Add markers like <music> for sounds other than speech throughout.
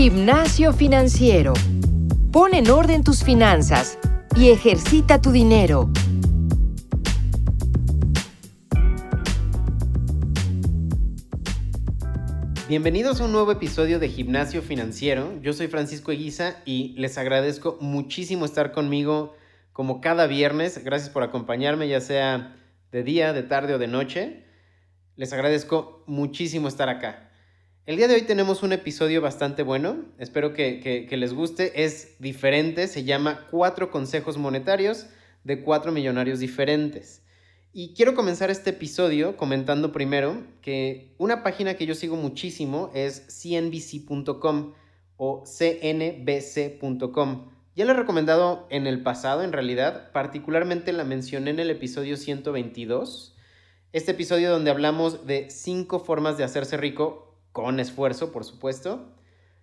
Gimnasio financiero. Pon en orden tus finanzas y ejercita tu dinero. Bienvenidos a un nuevo episodio de Gimnasio Financiero. Yo soy Francisco Eguiza y les agradezco muchísimo estar conmigo como cada viernes. Gracias por acompañarme, ya sea de día, de tarde o de noche. Les agradezco muchísimo estar acá. El día de hoy tenemos un episodio bastante bueno, espero que, les guste, es diferente, se llama Cuatro consejos monetarios de cuatro millonarios diferentes. Y quiero comenzar este episodio comentando primero que una página que yo sigo muchísimo es cnbc.com o cnbc.com. Ya la he recomendado en el pasado, en realidad, particularmente la mencioné en el episodio 122 este episodio donde hablamos de cinco formas de hacerse rico con esfuerzo, por supuesto.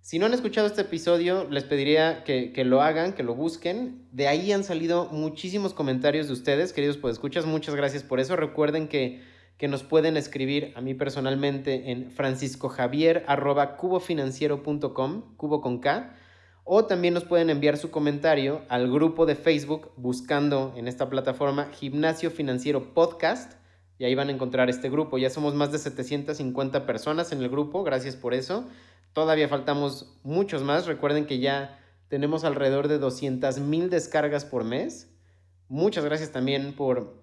Si no han escuchado este episodio, les pediría que, lo hagan, que lo busquen. De ahí han salido muchísimos comentarios de ustedes, queridos pues escuchas. Muchas gracias por eso. Recuerden que, que nos pueden escribir a mí personalmente en franciscojavier.cubofinanciero.com, cubo con K. O también nos pueden enviar su comentario al grupo de Facebook buscando en esta plataforma Gimnasio Financiero Podcast y ahí van a encontrar este grupo. Ya somos más de 750 personas en el grupo, gracias por eso. Todavía faltamos muchos más. Recuerden que ya tenemos alrededor de 200 mil descargas por mes. Muchas gracias también por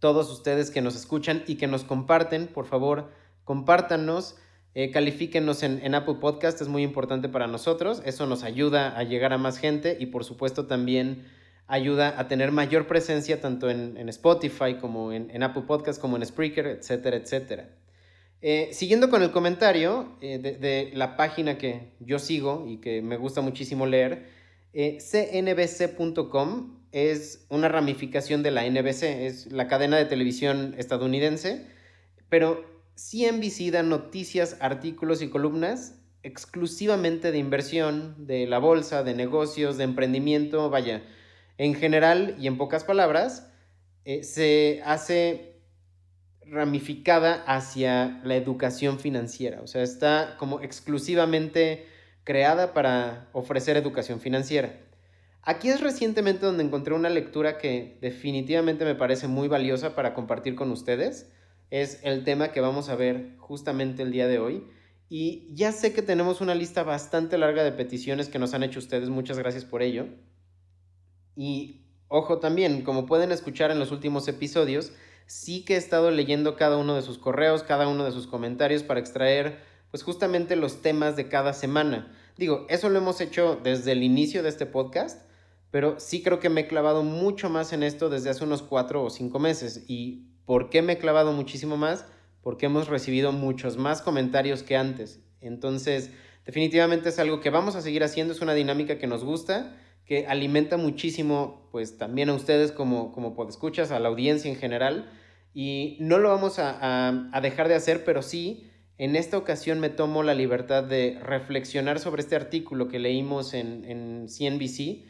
todos ustedes que nos escuchan y que nos comparten. Por favor, compártanos, eh, califíquenos en, en Apple Podcast, es muy importante para nosotros. Eso nos ayuda a llegar a más gente y por supuesto también ayuda a tener mayor presencia tanto en, Spotify como en, Apple Podcast, como en Spreaker, etcétera, etcétera. Eh, siguiendo con el comentario eh, de, la página que yo sigo y que me gusta muchísimo leer, eh, cnbc.com es una ramificación de la NBC, es la cadena de televisión estadounidense, pero CNBC da noticias, artículos y columnas exclusivamente de inversión, de la bolsa, de negocios, de emprendimiento, vaya, en general y en pocas palabras, eh, se hace ramificada hacia la educación financiera. O sea, está como exclusivamente creada para ofrecer educación financiera. Aquí es recientemente donde encontré una lectura que definitivamente me parece muy valiosa para compartir con ustedes. Es el tema que vamos a ver justamente el día de hoy. Y ya sé que tenemos una lista bastante larga de peticiones que nos han hecho ustedes. Muchas gracias por ello. Y ojo también, como pueden escuchar en los últimos episodios, sí que he estado leyendo cada uno de sus correos, cada uno de sus comentarios para extraer pues justamente los temas de cada semana. Digo, eso lo hemos hecho desde el inicio de este podcast, pero sí creo que me he clavado mucho más en esto desde hace unos cuatro o cinco meses. ¿Y por qué me he clavado muchísimo más? Porque hemos recibido muchos más comentarios que antes. Entonces, definitivamente es algo que vamos a seguir haciendo, es una dinámica que nos gusta que alimenta muchísimo, pues también a ustedes como, como escuchas, a la audiencia en general. Y no lo vamos a, dejar de hacer, pero sí, en esta ocasión me tomo la libertad de reflexionar sobre este artículo que leímos en, en CNBC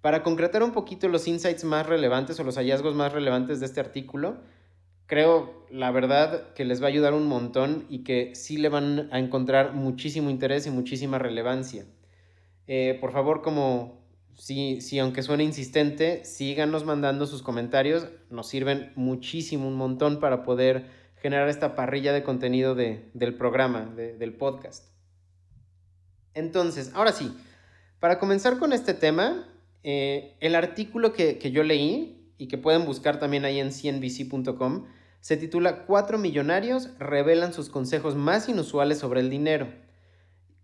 para concretar un poquito los insights más relevantes o los hallazgos más relevantes de este artículo. Creo, la verdad, que les va a ayudar un montón y que sí le van a encontrar muchísimo interés y muchísima relevancia. Eh, por favor, como, sí, aunque suene insistente, síganos mandando sus comentarios, nos sirven muchísimo, un montón para poder generar esta parrilla de contenido del programa, del podcast. Entonces, ahora sí, para comenzar con este tema, eh, el artículo que, que yo leí y que pueden buscar también ahí en cnbc.com se titula Cuatro millonarios revelan sus consejos más inusuales sobre el dinero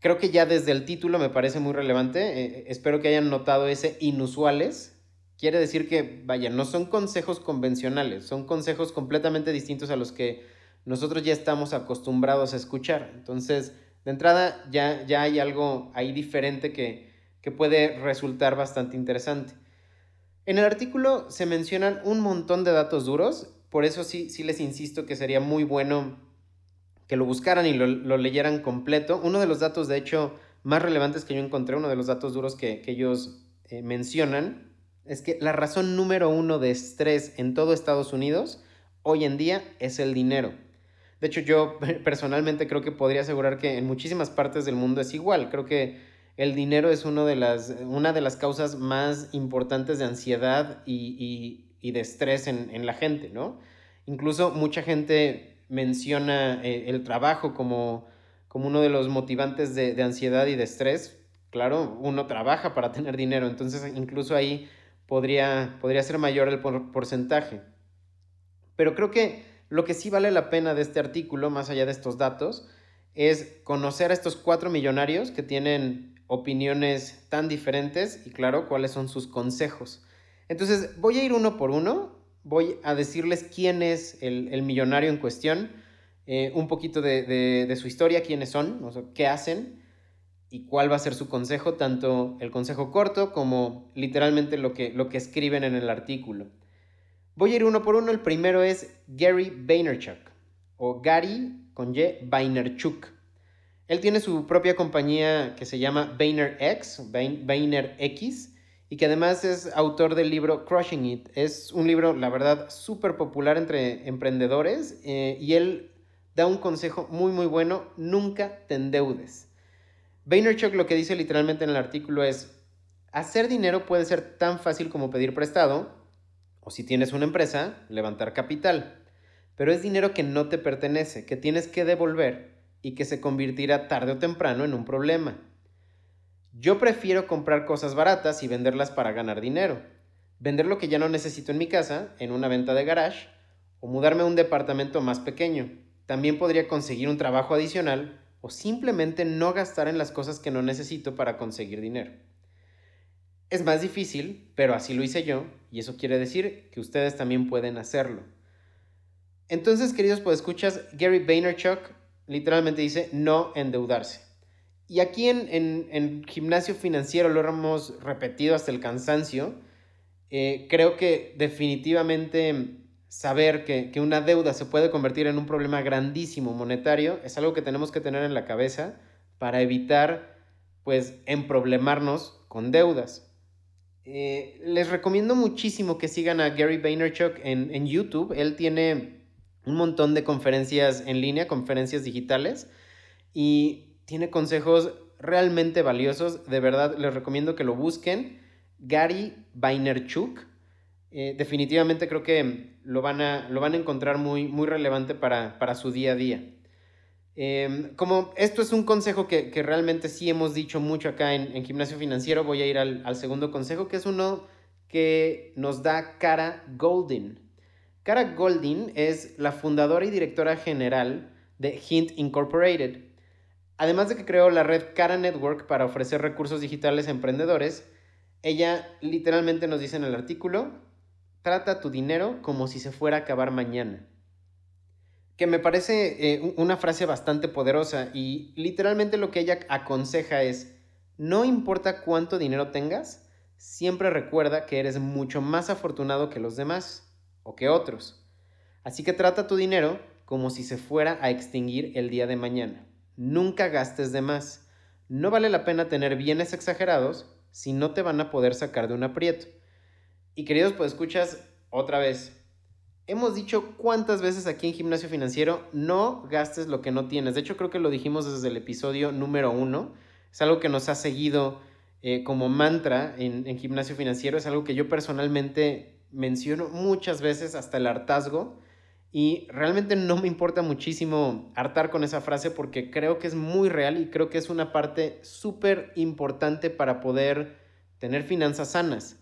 creo que ya desde el título me parece muy relevante. Eh, eh, espero que hayan notado ese inusuales. Quiere decir que, vaya, no son consejos convencionales, son consejos completamente distintos a los que nosotros ya estamos acostumbrados a escuchar. Entonces, de entrada, ya, ya hay algo ahí diferente que, que puede resultar bastante interesante. En el artículo se mencionan un montón de datos duros, por eso sí, sí les insisto que sería muy bueno que lo buscaran y lo, leyeran completo. Uno de los datos, de hecho, más relevantes que yo encontré, uno de los datos duros que, ellos eh, mencionan, es que la razón número uno de estrés en todo Estados Unidos hoy en día es el dinero. De hecho, yo <laughs> personalmente creo que podría asegurar que en muchísimas partes del mundo es igual. Creo que el dinero es uno de las, una de las causas más importantes de ansiedad y, de estrés en, la gente, ¿no? Incluso mucha gente menciona eh, el trabajo como, como uno de los motivantes de, ansiedad y de estrés. Claro, uno trabaja para tener dinero, entonces incluso ahí podría, podría ser mayor el porcentaje. Pero creo que lo que sí vale la pena de este artículo, más allá de estos datos, es conocer a estos cuatro millonarios que tienen opiniones tan diferentes y claro, cuáles son sus consejos. Entonces, voy a ir uno por uno, voy a decirles quién es el, millonario en cuestión, eh, un poquito de, su historia, quiénes son, qué hacen y cuál va a ser su consejo, tanto el consejo corto como literalmente lo que, lo que escriben en el artículo. Voy a ir uno por uno. El primero es Gary Vaynerchuk o Gary con Y Vaynerchuk. Él tiene su propia compañía que se llama VaynerX, VaynerX, y que además es autor del libro Crushing It. Es un libro, la verdad, súper popular entre emprendedores eh, y él da un consejo muy, muy bueno, nunca te endeudes. Vaynerchuk lo que dice literalmente en el artículo es, hacer dinero puede ser tan fácil como pedir prestado, o si tienes una empresa, levantar capital. Pero es dinero que no te pertenece, que tienes que devolver y que se convertirá tarde o temprano en un problema. Yo prefiero comprar cosas baratas y venderlas para ganar dinero. Vender lo que ya no necesito en mi casa, en una venta de garage, o mudarme a un departamento más pequeño. También podría conseguir un trabajo adicional o simplemente no gastar en las cosas que no necesito para conseguir dinero. Es más difícil, pero así lo hice yo, y eso quiere decir que ustedes también pueden hacerlo. Entonces, queridos escuchas, Gary Vaynerchuk literalmente dice no endeudarse. Y aquí en, en, gimnasio financiero lo hemos repetido hasta el cansancio. Eh, creo que definitivamente saber que, que, una deuda se puede convertir en un problema grandísimo monetario es algo que tenemos que tener en la cabeza para evitar pues emproblemarnos con deudas. Eh, les recomiendo muchísimo que sigan a Gary Vaynerchuk en, en, YouTube. Él tiene un montón de conferencias en línea, conferencias digitales, y tiene consejos realmente valiosos. De verdad, les recomiendo que lo busquen. Gary Vaynerchuk. Eh, definitivamente creo que lo van a, lo van a encontrar muy, muy relevante para, para su día a día. Em, como esto es un consejo que, realmente sí hemos dicho mucho acá en, Gimnasio Financiero, voy a ir al, segundo consejo, que es uno que nos da Cara Goldin. Cara Goldin es la fundadora y directora general de Hint Incorporated. Además de que creó la red Cara Network para ofrecer recursos digitales a emprendedores, ella literalmente nos dice en el artículo, trata tu dinero como si se fuera a acabar mañana que me parece eh, una frase bastante poderosa y literalmente lo que ella aconseja es, no importa cuánto dinero tengas, siempre recuerda que eres mucho más afortunado que los demás o que otros. Así que trata tu dinero como si se fuera a extinguir el día de mañana. Nunca gastes de más. No vale la pena tener bienes exagerados si no te van a poder sacar de un aprieto. Y queridos, pues escuchas otra vez, Hemos dicho cuántas veces aquí en Gimnasio Financiero, no gastes lo que no tienes. De hecho, creo que lo dijimos desde el episodio número uno. Es algo que nos ha seguido eh, como mantra en, en, Gimnasio Financiero. Es algo que yo personalmente menciono muchas veces hasta el hartazgo. Y realmente no me importa muchísimo hartar con esa frase porque creo que es muy real y creo que es una parte súper importante para poder tener finanzas sanas.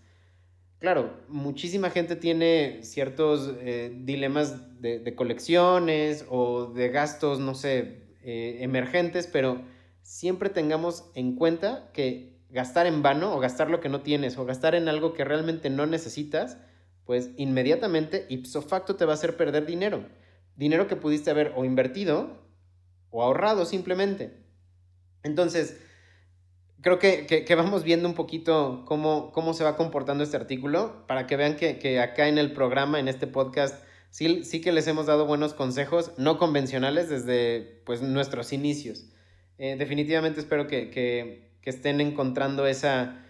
Claro, muchísima gente tiene ciertos eh, dilemas de, colecciones o de gastos, no sé, eh, emergentes, pero siempre tengamos en cuenta que gastar en vano o gastar lo que no tienes o gastar en algo que realmente no necesitas, pues inmediatamente ipso facto te va a hacer perder dinero. Dinero que pudiste haber o invertido o ahorrado simplemente. Entonces, creo que, vamos viendo un poquito cómo, cómo se va comportando este artículo para que vean que, acá en el programa, en este podcast, sí, sí que les hemos dado buenos consejos no convencionales desde pues, nuestros inicios. Eh, definitivamente espero que, estén encontrando esa,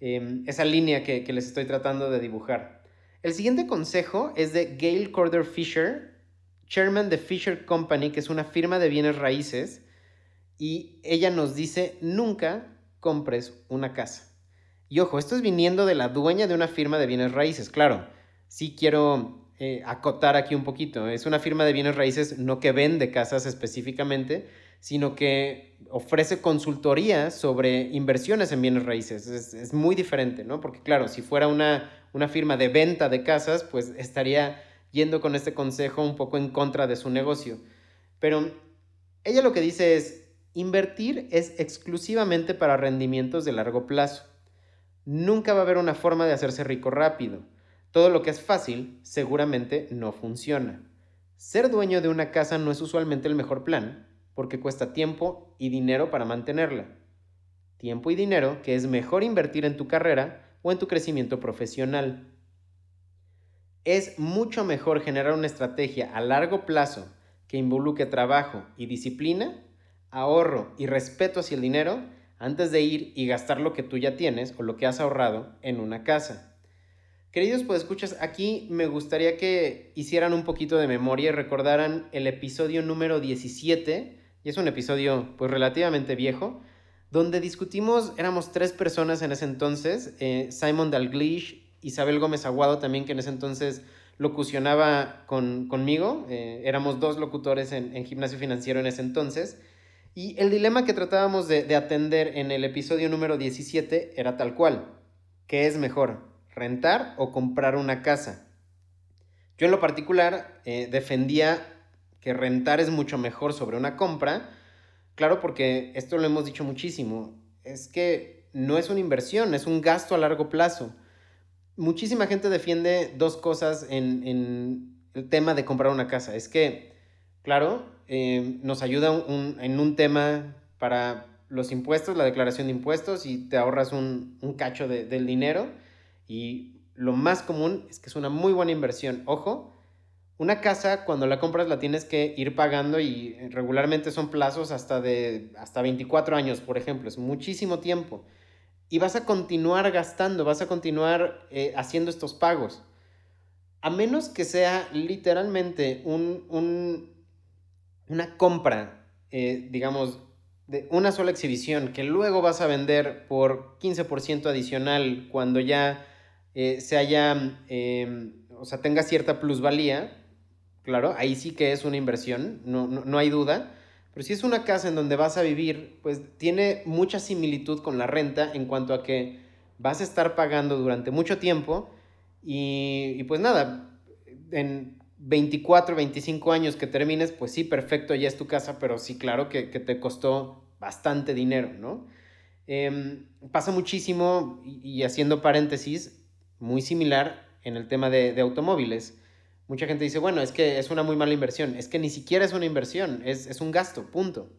em, esa línea que, les estoy tratando de dibujar. El siguiente consejo es de Gail Corder Fisher, chairman de Fisher Company, que es una firma de bienes raíces, y ella nos dice, nunca compres una casa. Y ojo, esto es viniendo de la dueña de una firma de bienes raíces. Claro, sí quiero eh, acotar aquí un poquito. Es una firma de bienes raíces no que vende casas específicamente, sino que ofrece consultoría sobre inversiones en bienes raíces. Es, muy diferente, ¿no? Porque claro, si fuera una, una firma de venta de casas, pues estaría yendo con este consejo un poco en contra de su negocio. Pero ella lo que dice es, invertir es exclusivamente para rendimientos de largo plazo. Nunca va a haber una forma de hacerse rico rápido. Todo lo que es fácil seguramente no funciona. Ser dueño de una casa no es usualmente el mejor plan, porque cuesta tiempo y dinero para mantenerla. Tiempo y dinero que es mejor invertir en tu carrera o en tu crecimiento profesional. Es mucho mejor generar una estrategia a largo plazo que involucre trabajo y disciplina, ahorro y respeto hacia el dinero antes de ir y gastar lo que tú ya tienes o lo que has ahorrado en una casa. Queridos pues escuchas, aquí me gustaría que hicieran un poquito de memoria y recordaran el episodio número 17, es un episodio pues relativamente viejo, donde discutimos, éramos tres personas en ese entonces, eh, Simon Dalglish, Isabel Gómez Aguado también, que en ese entonces locucionaba con, conmigo, eh, éramos dos locutores en, gimnasio financiero en ese entonces, y el dilema que tratábamos de, de atender en el episodio número 17 era tal cual, ¿qué es mejor? rentar o comprar una casa. Yo en lo particular eh, defendía que rentar es mucho mejor sobre una compra, claro porque esto lo hemos dicho muchísimo, es que no es una inversión, es un gasto a largo plazo. Muchísima gente defiende dos cosas en, el tema de comprar una casa. Es que, claro, eh, nos ayuda en un tema para los impuestos, la declaración de impuestos, y te ahorras un, cacho del dinero y lo más común es que es una muy buena inversión. Ojo, una casa cuando la compras la tienes que ir pagando y regularmente son plazos hasta de hasta 24 años, por ejemplo, es muchísimo tiempo. Y vas a continuar gastando, vas a continuar eh, haciendo estos pagos. A menos que sea literalmente un, una compra, eh, digamos, de una sola exhibición que luego vas a vender por 15% adicional cuando ya eh, se haya, em, o sea, tenga cierta plusvalía, claro, ahí sí que es una inversión, no, no, hay duda. Pero si es una casa en donde vas a vivir, pues tiene mucha similitud con la renta en cuanto a que vas a estar pagando durante mucho tiempo y, y pues nada, en 24, 25 años que termines, pues sí, perfecto, ya es tu casa, pero sí, claro que, que te costó bastante dinero, ¿no? Em, pasa muchísimo, y, y, haciendo paréntesis, muy similar en el tema de, automóviles. Mucha gente dice, bueno, es que es una muy mala inversión. Es que ni siquiera es una inversión, es, es un gasto, punto.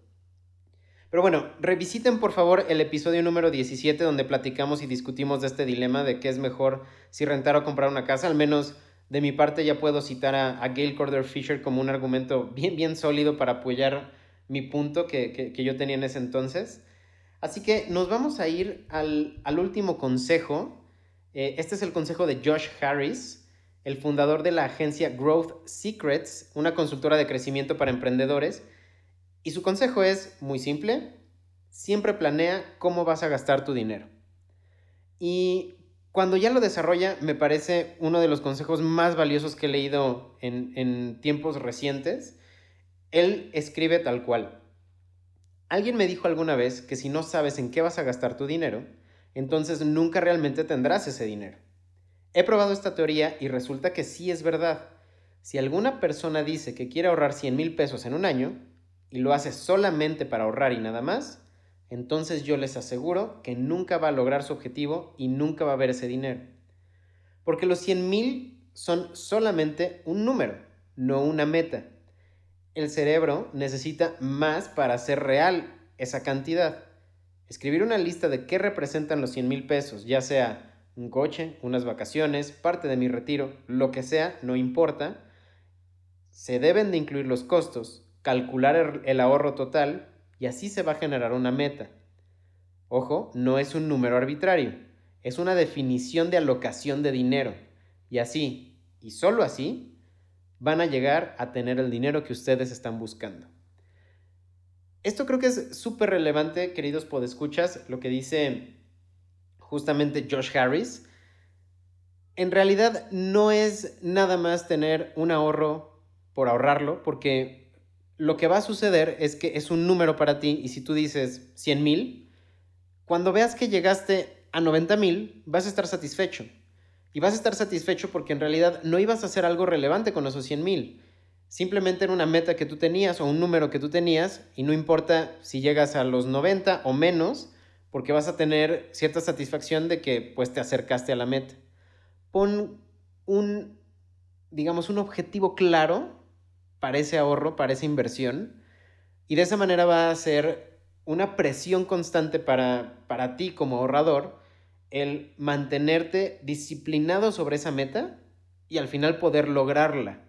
Pero bueno, revisiten por favor el episodio número 17 donde platicamos y discutimos de este dilema de qué es mejor si rentar o comprar una casa. Al menos de mi parte ya puedo citar a, a Gail Corder Fisher como un argumento bien, bien sólido para apoyar mi punto que, que, yo tenía en ese entonces. Así que nos vamos a ir al, al último consejo eh, este es el consejo de Josh Harris, el fundador de la agencia Growth Secrets, una consultora de crecimiento para emprendedores. Y su consejo es muy simple, siempre planea cómo vas a gastar tu dinero. Y cuando ya lo desarrolla, me parece uno de los consejos más valiosos que he leído en, tiempos recientes. Él escribe tal cual. Alguien me dijo alguna vez que si no sabes en qué vas a gastar tu dinero, entonces nunca realmente tendrás ese dinero. He probado esta teoría y resulta que sí es verdad. Si alguna persona dice que quiere ahorrar 100 mil pesos en un año y lo hace solamente para ahorrar y nada más, entonces yo les aseguro que nunca va a lograr su objetivo y nunca va a ver ese dinero. Porque los 100 mil son solamente un número, no una meta. El cerebro necesita más para hacer real esa cantidad. Escribir una lista de qué representan los 100 mil pesos, ya sea un coche, unas vacaciones, parte de mi retiro, lo que sea, no importa. Se deben de incluir los costos, calcular el ahorro total y así se va a generar una meta. Ojo, no es un número arbitrario, es una definición de alocación de dinero. Y así, y solo así, van a llegar a tener el dinero que ustedes están buscando. Esto creo que es súper relevante, queridos podescuchas, lo que dice justamente Josh Harris. En realidad no es nada más tener un ahorro por ahorrarlo, porque lo que va a suceder es que es un número para ti y si tú dices 100 mil, cuando veas que llegaste a 90 mil, vas a estar satisfecho. Y vas a estar satisfecho porque en realidad no ibas a hacer algo relevante con esos 100 mil. Simplemente era una meta que tú tenías o un número que tú tenías y no importa si llegas a los 90 o menos, porque vas a tener cierta satisfacción de que pues te acercaste a la meta. Pon un, digamos, un objetivo claro para ese ahorro, para esa inversión, y de esa manera va a ser una presión constante para, para ti como ahorrador el mantenerte disciplinado sobre esa meta y al final poder lograrla.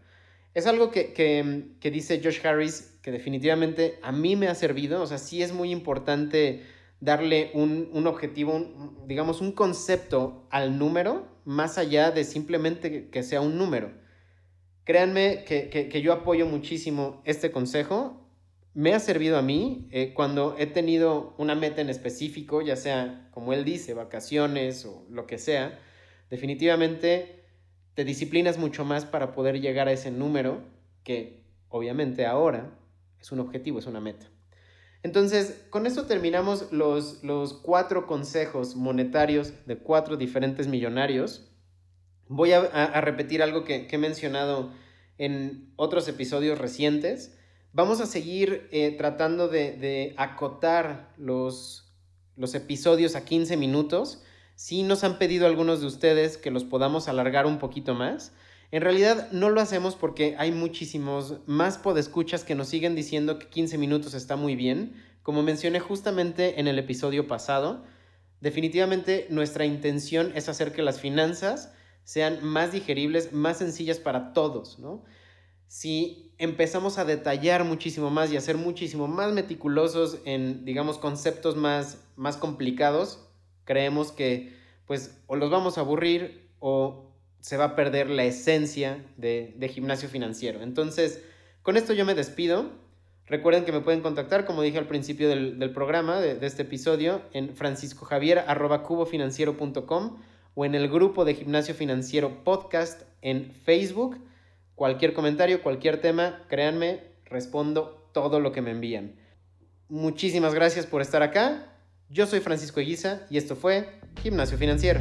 Es algo que, dice Josh Harris que definitivamente a mí me ha servido, o sea, sí es muy importante darle un, objetivo, digamos, un concepto al número, más allá de simplemente que sea un número. Créanme que, yo apoyo muchísimo este consejo. Me ha servido a mí eh, cuando he tenido una meta en específico, ya sea, como él dice, vacaciones o lo que sea. Definitivamente te disciplinas mucho más para poder llegar a ese número que obviamente ahora es un objetivo, es una meta. Entonces, con esto terminamos los, los cuatro consejos monetarios de cuatro diferentes millonarios. Voy a, repetir algo que, he mencionado en otros episodios recientes. Vamos a seguir eh, tratando de, acotar los, los episodios a 15 minutos Sí nos han pedido algunos de ustedes que los podamos alargar un poquito más. En realidad no lo hacemos porque hay muchísimos más podescuchas que nos siguen diciendo que 15 minutos está muy bien. Como mencioné justamente en el episodio pasado, definitivamente nuestra intención es hacer que las finanzas sean más digeribles, más sencillas para todos, ¿no? Si empezamos a detallar muchísimo más y a ser muchísimo más meticulosos en, digamos, conceptos más, más complicados, creemos que pues o los vamos a aburrir o se va a perder la esencia de, gimnasio financiero. Entonces, con esto yo me despido. Recuerden que me pueden contactar, como dije al principio del, programa, de, este episodio, en franciscojavier.cubofinanciero.com o en el grupo de Gimnasio Financiero Podcast en Facebook. Cualquier comentario, cualquier tema, créanme, respondo todo lo que me envían. Muchísimas gracias por estar acá yo soy Francisco Eguiza y esto fue Gimnasio Financiero.